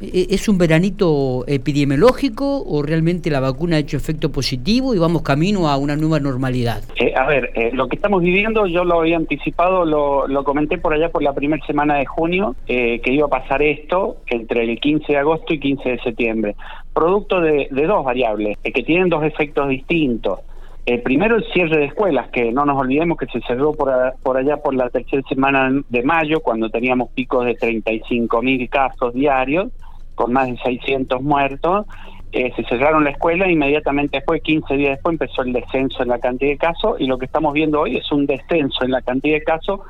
¿E-, ¿Es un veranito epidemiológico o realmente la vacuna ha hecho efecto positivo y vamos camino a una nueva normalidad? Eh, a ver, eh, lo que estamos viviendo, yo lo había anticipado, lo, comenté por allá por la primera semana de junio, eh, que iba a pasar esto entre el 15 de agosto y 15 de septiembre, producto de, dos variables, que tienen dos efectos distintos. Eh, primero el cierre de escuelas, que no nos olvidemos que se cerró por, por allá por la tercera semana de mayo, cuando teníamos picos de 35 mil casos diarios, con más de 600 muertos. Eh, se cerraron la escuela, inmediatamente después, 15 días después, empezó el descenso en la cantidad de casos y lo que estamos viendo hoy es un descenso en la cantidad de casos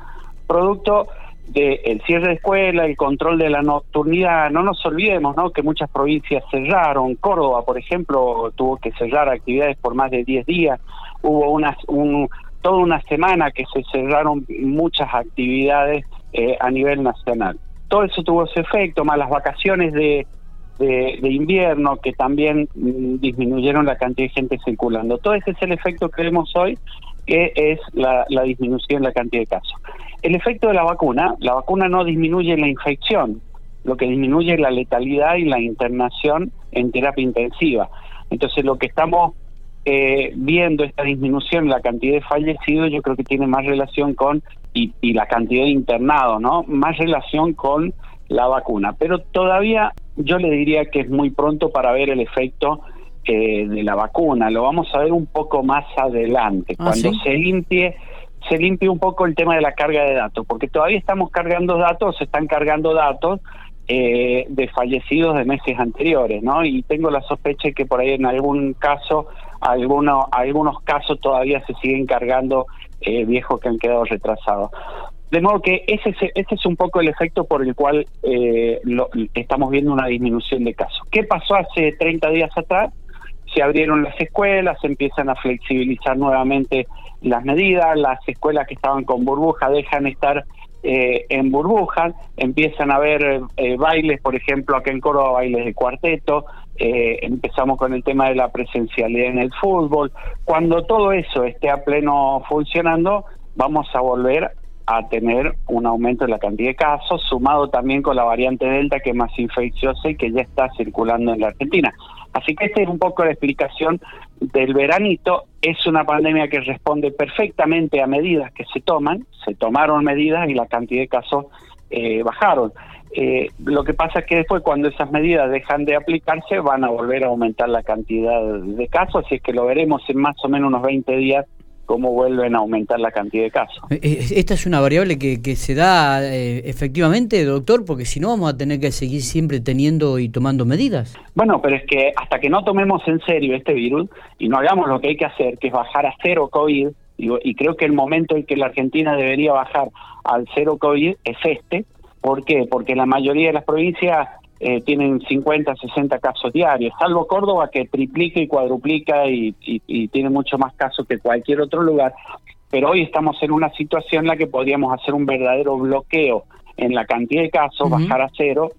producto del cierre de escuela, el control de la nocturnidad, no nos olvidemos ¿no? que muchas provincias cerraron, Córdoba, por ejemplo, tuvo que cerrar actividades por más de 10 días, hubo unas, un, toda una semana que se cerraron muchas actividades eh, a nivel nacional. Todo eso tuvo ese efecto, más las vacaciones de, de, invierno que también mm, disminuyeron la cantidad de gente circulando. Todo ese es el efecto que vemos hoy, que es la, la disminución de la cantidad de casos. El efecto de la vacuna, la vacuna no disminuye la infección, lo que disminuye es la letalidad y la internación en terapia intensiva. Entonces lo que estamos eh, viendo, esta disminución en la cantidad de fallecidos, yo creo que tiene más relación con, y, la cantidad de internados, ¿no? Más relación con la vacuna. Pero todavía yo le diría que es muy pronto para ver el efecto eh, de la vacuna. Lo vamos a ver un poco más adelante, ah, cuando se limpie se limpie un poco el tema de la carga de datos, porque todavía estamos cargando datos, se están cargando datos eh, de fallecidos de meses anteriores, ¿no? Y tengo la sospecha que por ahí en algún caso, alguno, algunos casos todavía se siguen cargando eh, viejos que han quedado retrasados. De modo que ese, ese es un poco el efecto por el cual eh, lo, estamos viendo una disminución de casos. ¿Qué pasó hace 30 días atrás? Se abrieron las escuelas, se empiezan a flexibilizar nuevamente las medidas, las escuelas que estaban con burbuja dejan estar eh, en burbujas, empiezan a haber eh, bailes, por ejemplo, acá en Córdoba, bailes de cuarteto, eh, empezamos con el tema de la presencialidad en el fútbol. Cuando todo eso esté a pleno funcionando, vamos a volver a tener un aumento en la cantidad de casos, sumado también con la variante Delta, que es más infecciosa y que ya está circulando en la Argentina. Así que esta es un poco la explicación del veranito. Es una pandemia que responde perfectamente a medidas que se toman, se tomaron medidas y la cantidad de casos eh, bajaron. Eh, lo que pasa es que después cuando esas medidas dejan de aplicarse van a volver a aumentar la cantidad de casos, así es que lo veremos en más o menos unos 20 días cómo vuelven a aumentar la cantidad de casos. Eh, eh, esta es una variable que, que se da eh, efectivamente, doctor, porque si no vamos a tener que seguir siempre teniendo y tomando medidas. Bueno, pero es que hasta que no tomemos en serio este virus y no hagamos lo que hay que hacer, que es bajar a cero COVID, y, y creo que el momento en que la Argentina debería bajar al cero COVID es este. ¿Por qué? Porque la mayoría de las provincias eh, tienen 50, 60 casos diarios, salvo Córdoba que triplica y cuadruplica y, tiene mucho más casos que cualquier otro lugar. Pero hoy estamos en una situación en la que podríamos hacer un verdadero bloqueo en la cantidad de casos, bajar a cero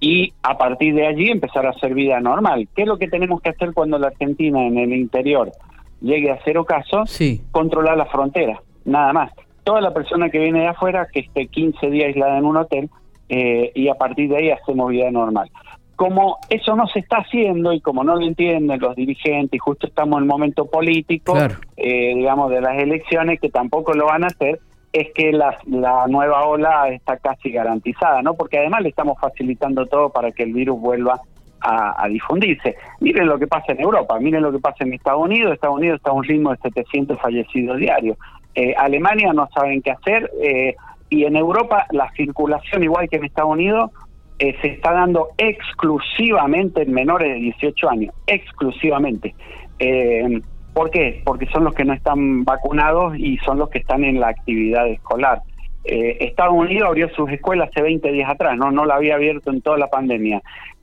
y a partir de allí empezar a hacer vida normal. ¿Qué es lo que tenemos que hacer cuando la Argentina en el interior llegue a cero casos? Sí. Controlar la frontera, nada más. Toda la persona que viene de afuera, que esté 15 días aislada en un hotel, eh, y a partir de ahí hacemos vida normal. Como eso no se está haciendo y como no lo entienden los dirigentes y justo estamos en el momento político, eh, digamos, de las elecciones, que tampoco lo van a hacer, es que la, la nueva ola está casi garantizada, ¿no? Porque además le estamos facilitando todo para que el virus vuelva a, difundirse. Miren lo que pasa en Europa, miren lo que pasa en Estados Unidos. Estados Unidos está a un ritmo de 700 fallecidos diarios. Eh, Alemania no saben qué hacer. Eh, y en Europa la circulación, igual que en Estados Unidos, eh, se está dando exclusivamente en menores de 18 años, exclusivamente. Eh, ¿Por qué? Porque son los que no están vacunados y son los que están en la actividad escolar. Eh, Estados Unidos abrió sus escuelas hace 20 días atrás, no no la había abierto en toda la pandemia.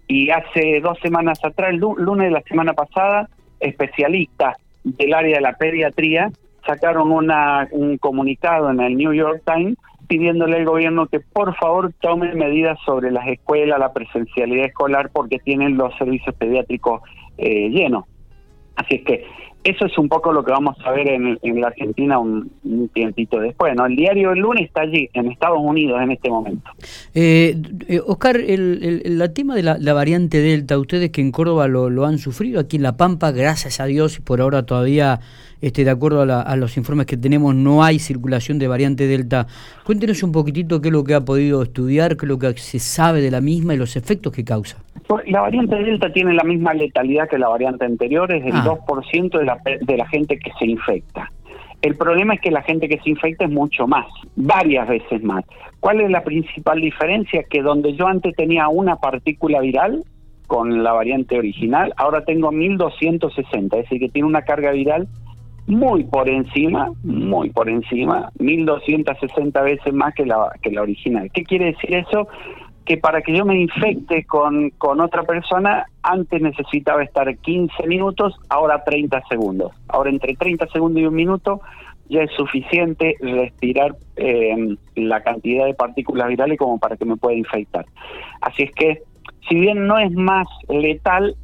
Y hace dos semanas atrás, el lunes de la semana pasada, especialistas del área de la pediatría sacaron una, un comunicado en el New York Times pidiéndole al gobierno que por favor tome medidas sobre las escuelas, la presencialidad escolar, porque tienen los servicios pediátricos eh, llenos. Así es que eso es un poco lo que vamos a ver en, la Argentina un, tiempito después. ¿no? El diario El Lunes está allí, en Estados Unidos, en este momento. Eh, eh Oscar, el, el, tema de la, variante Delta, ustedes que en Córdoba lo, han sufrido, aquí en La Pampa, gracias a Dios, y por ahora todavía, este, de acuerdo a, a, los informes que tenemos, no hay circulación de variante Delta. Cuéntenos un poquitito qué es lo que ha podido estudiar, qué es lo que se sabe de la misma y los efectos que causa. La variante Delta tiene la misma letalidad que la variante anterior, es el 2% ah. de la, de la gente que se infecta. El problema es que la gente que se infecta es mucho más, varias veces más. ¿Cuál es la principal diferencia? Que donde yo antes tenía una partícula viral con la variante original, ahora tengo 1260, es decir, que tiene una carga viral muy por encima, muy por encima, 1260 veces más que la, que la original. ¿Qué quiere decir eso? que para que yo me infecte con, con otra persona, antes necesitaba estar 15 minutos, ahora 30 segundos. Ahora entre 30 segundos y un minuto ya es suficiente respirar eh, la cantidad de partículas virales como para que me pueda infectar. Así es que, si bien no es más letal,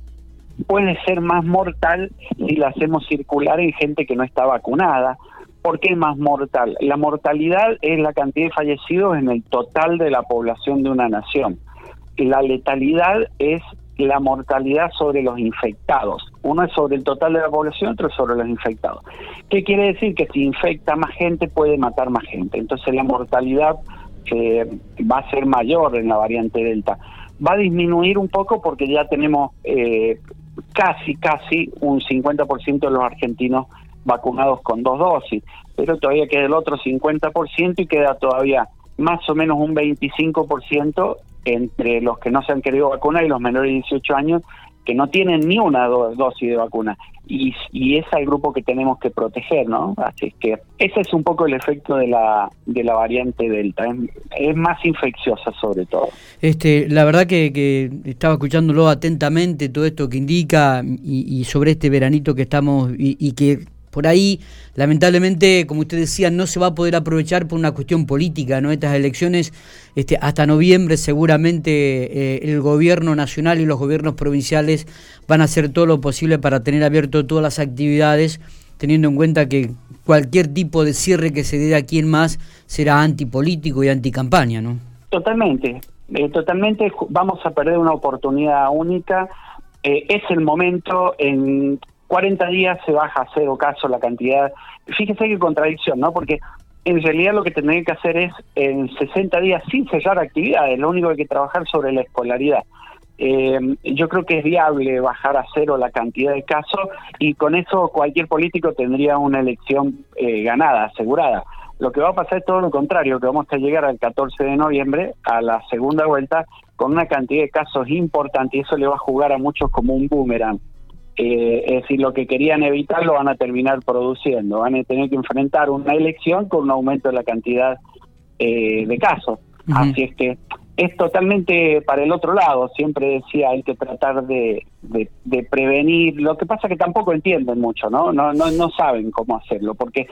puede ser más mortal si la hacemos circular en gente que no está vacunada ¿Por qué más mortal? La mortalidad es la cantidad de fallecidos en el total de la población de una nación. La letalidad es la mortalidad sobre los infectados. Uno es sobre el total de la población, otro es sobre los infectados. ¿Qué quiere decir? Que si infecta más gente puede matar más gente. Entonces la mortalidad eh, va a ser mayor en la variante Delta. Va a disminuir un poco porque ya tenemos eh, casi, casi un 50% de los argentinos vacunados con dos dosis, pero todavía queda el otro 50% y queda todavía más o menos un 25% entre los que no se han querido vacunar y los menores de 18 años que no tienen ni una dosis de vacuna. Y, y, es el grupo que tenemos que proteger, ¿no? Así es que ese es un poco el efecto de la, de la variante Delta. Es, más infecciosa sobre todo. Este, la verdad que, que, estaba escuchándolo atentamente, todo esto que indica y, y sobre este veranito que estamos y, y que por ahí, lamentablemente, como usted decía, no se va a poder aprovechar por una cuestión política, ¿no? Estas elecciones, este, hasta noviembre seguramente eh, el gobierno nacional y los gobiernos provinciales van a hacer todo lo posible para tener abierto todas las actividades, teniendo en cuenta que cualquier tipo de cierre que se dé aquí en más será antipolítico y anticampaña, ¿no? Totalmente, eh, totalmente vamos a perder una oportunidad única. Eh, es el momento en 40 días se baja a cero caso la cantidad. Fíjese qué contradicción, ¿no? Porque en realidad lo que tendría que hacer es en 60 días sin cerrar actividades, lo único que hay que trabajar sobre la escolaridad. Eh, yo creo que es viable bajar a cero la cantidad de casos y con eso cualquier político tendría una elección eh, ganada, asegurada. Lo que va a pasar es todo lo contrario, que vamos a llegar al 14 de noviembre, a la segunda vuelta, con una cantidad de casos importante y eso le va a jugar a muchos como un boomerang. Eh, es decir, lo que querían evitar lo van a terminar produciendo. Van a tener que enfrentar una elección con un aumento de la cantidad eh, de casos. Así es que es totalmente para el otro lado. Siempre decía, hay que tratar de, de, prevenir. Lo que pasa que tampoco entienden mucho, ¿no? No, no, no saben cómo hacerlo, porque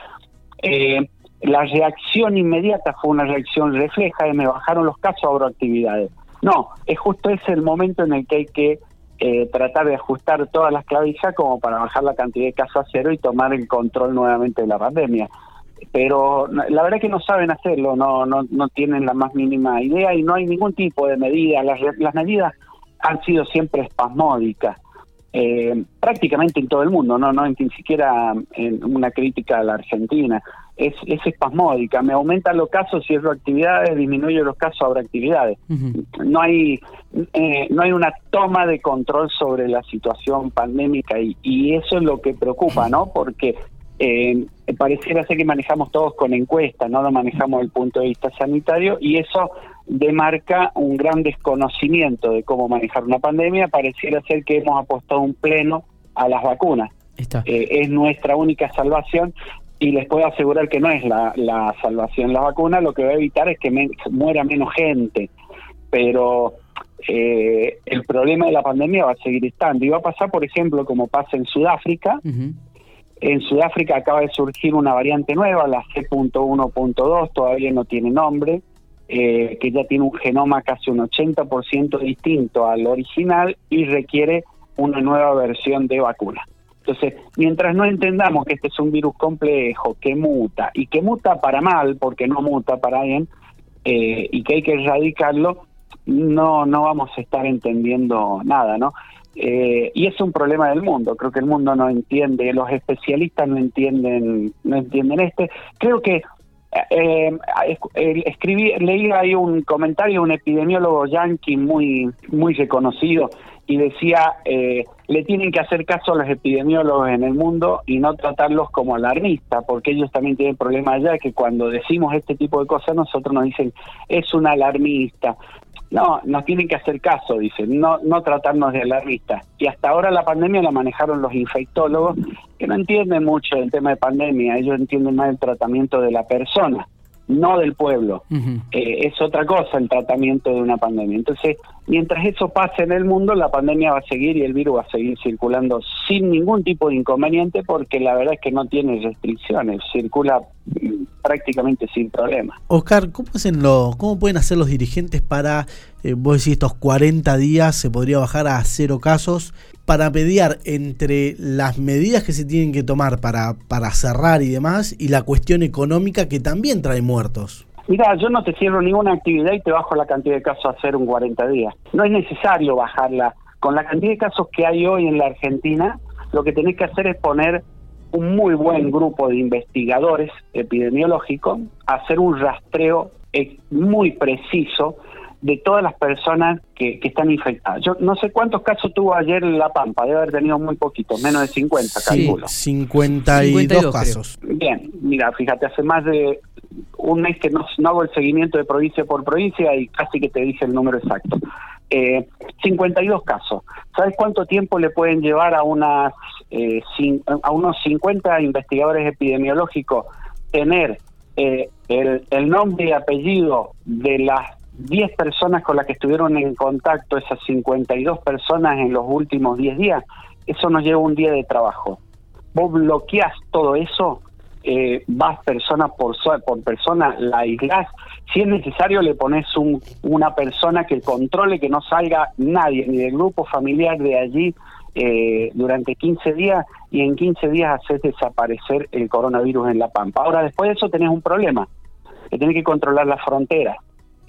eh, la reacción inmediata fue una reacción refleja de me bajaron los casos, abro actividades. No, es justo ese el momento en el que hay que eh, tratar de ajustar todas las clavijas como para bajar la cantidad de casos a cero y tomar el control nuevamente de la pandemia. Pero la verdad es que no saben hacerlo, no, no, no tienen la más mínima idea y no hay ningún tipo de medida. Las, las medidas han sido siempre espasmódicas. Eh, prácticamente en todo el mundo, no, no ni siquiera en una crítica a la Argentina. Es, es espasmódica, me aumentan los casos, cierro actividades, disminuyo los casos, abro actividades. No hay eh, no hay una toma de control sobre la situación pandémica y, y eso es lo que preocupa, ¿no? Porque eh, pareciera ser que manejamos todos con encuestas, no lo manejamos desde el punto de vista sanitario y eso demarca un gran desconocimiento de cómo manejar una pandemia. Pareciera ser que hemos apostado un pleno a las vacunas. Eh, es nuestra única salvación y les puedo asegurar que no es la, la salvación la vacuna, lo que va a evitar es que muera menos gente, pero eh, el problema de la pandemia va a seguir estando. Y va a pasar, por ejemplo, como pasa en Sudáfrica, en Sudáfrica acaba de surgir una variante nueva, la C.1.2, todavía no tiene nombre, eh, que ya tiene un genoma casi un 80% distinto al original y requiere una nueva versión de vacuna. Entonces, mientras no entendamos que este es un virus complejo, que muta, y que muta para mal, porque no muta para bien, eh, y que hay que erradicarlo, no, no vamos a estar entendiendo nada, ¿no? Eh, y es un problema del mundo, creo que el mundo no entiende, los especialistas no entienden, no entienden este. Creo que eh, escribí, leí ahí un comentario de un epidemiólogo yanqui muy, muy reconocido y decía, le tienen que hacer caso a los epidemiólogos en el mundo y no tratarlos como alarmistas, porque ellos también tienen problemas allá, que cuando decimos este tipo de cosas nosotros nos dicen, es un alarmista. No, nos tienen que hacer caso, dicen, no, no tratarnos de alarmistas. Y hasta ahora la pandemia la manejaron los infectólogos, que no entienden mucho el tema de pandemia, ellos entienden más el tratamiento de la persona no del pueblo. Eh, es otra cosa el tratamiento de una pandemia. Entonces, mientras eso pase en el mundo, la pandemia va a seguir y el virus va a seguir circulando sin ningún tipo de inconveniente porque la verdad es que no tiene restricciones, circula prácticamente sin problema. Oscar, ¿cómo, hacen lo, ¿cómo pueden hacer los dirigentes para, eh, vos decís, estos 40 días se podría bajar a cero casos? para mediar entre las medidas que se tienen que tomar para, para cerrar y demás y la cuestión económica que también trae muertos. Mira, yo no te cierro ninguna actividad y te bajo la cantidad de casos a hacer un 40 días. No es necesario bajarla. Con la cantidad de casos que hay hoy en la Argentina, lo que tenés que hacer es poner un muy buen grupo de investigadores epidemiológicos, hacer un rastreo muy preciso de todas las personas que, están infectadas. Yo no sé cuántos casos tuvo ayer La Pampa, debe haber tenido muy poquitos, menos de 50, sí, calculo. 52, casos. Bien, mira, fíjate, hace más de un mes que no, hago el seguimiento de provincia por provincia y casi que te dije el número exacto. Eh, 52 casos. ¿Sabes cuánto tiempo le pueden llevar a, unas, eh, a unos 50 investigadores epidemiológicos tener eh, el, el nombre y apellido de las 10 personas con las que estuvieron en contacto, esas 52 personas en los últimos 10 días, eso nos lleva un día de trabajo. Vos bloqueás todo eso, eh, vas persona por, por persona, la aislás. Si es necesario, le pones un, una persona que controle que no salga nadie, ni del grupo familiar de allí, eh, durante 15 días y en 15 días haces desaparecer el coronavirus en La Pampa. Ahora, después de eso tenés un problema, que tenés que controlar la frontera.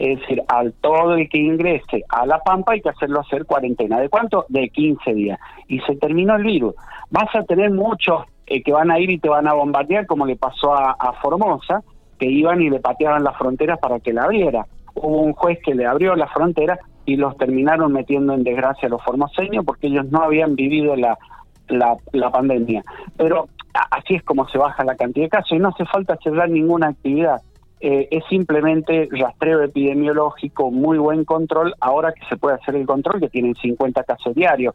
Es decir, al todo el que ingrese a La Pampa hay que hacerlo hacer cuarentena. ¿De cuánto? De 15 días. Y se terminó el virus. Vas a tener muchos eh, que van a ir y te van a bombardear, como le pasó a, Formosa, que iban y le pateaban las fronteras para que la abriera. Hubo un juez que le abrió la frontera y los terminaron metiendo en desgracia a los formoseños porque ellos no habían vivido la, la, la pandemia. Pero así es como se baja la cantidad de casos y no hace falta cerrar ninguna actividad eh, es simplemente rastreo epidemiológico, muy buen control, ahora que se puede hacer el control, que tienen 50 casos diarios.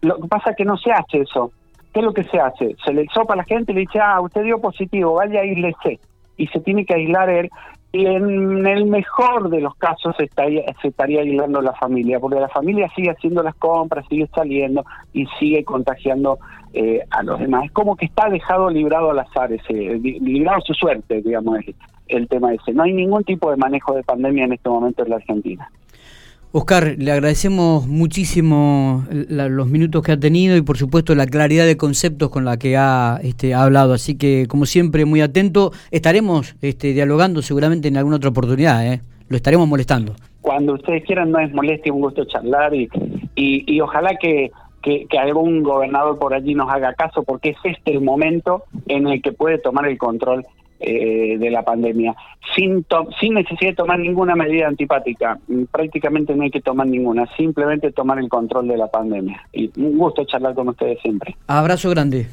Lo que pasa es que no se hace eso. ¿Qué es lo que se hace? Se le sopa a la gente y le dice, ah, usted dio positivo, vaya a sé Y se tiene que aislar él. Y en el mejor de los casos se estaría, se estaría aislando la familia, porque la familia sigue haciendo las compras, sigue saliendo y sigue contagiando eh, a los demás. Es como que está dejado librado al azar, ese, librado su suerte, digamos el tema ese. No hay ningún tipo de manejo de pandemia en este momento en la Argentina. Oscar, le agradecemos muchísimo los minutos que ha tenido y por supuesto la claridad de conceptos con la que ha, este, hablado. Así que como siempre muy atento, estaremos este, dialogando seguramente en alguna otra oportunidad. ¿eh? Lo estaremos molestando. Cuando ustedes quieran no es molestia, un gusto charlar y, y, ojalá que, que, que, algún gobernador por allí nos haga caso porque es este el momento en el que puede tomar el control eh, de la pandemia, sin, sin necesidad de tomar ninguna medida antipática. Mm, prácticamente no hay que tomar ninguna, simplemente tomar el control de la pandemia. Y un gusto charlar con ustedes siempre. Abrazo grande.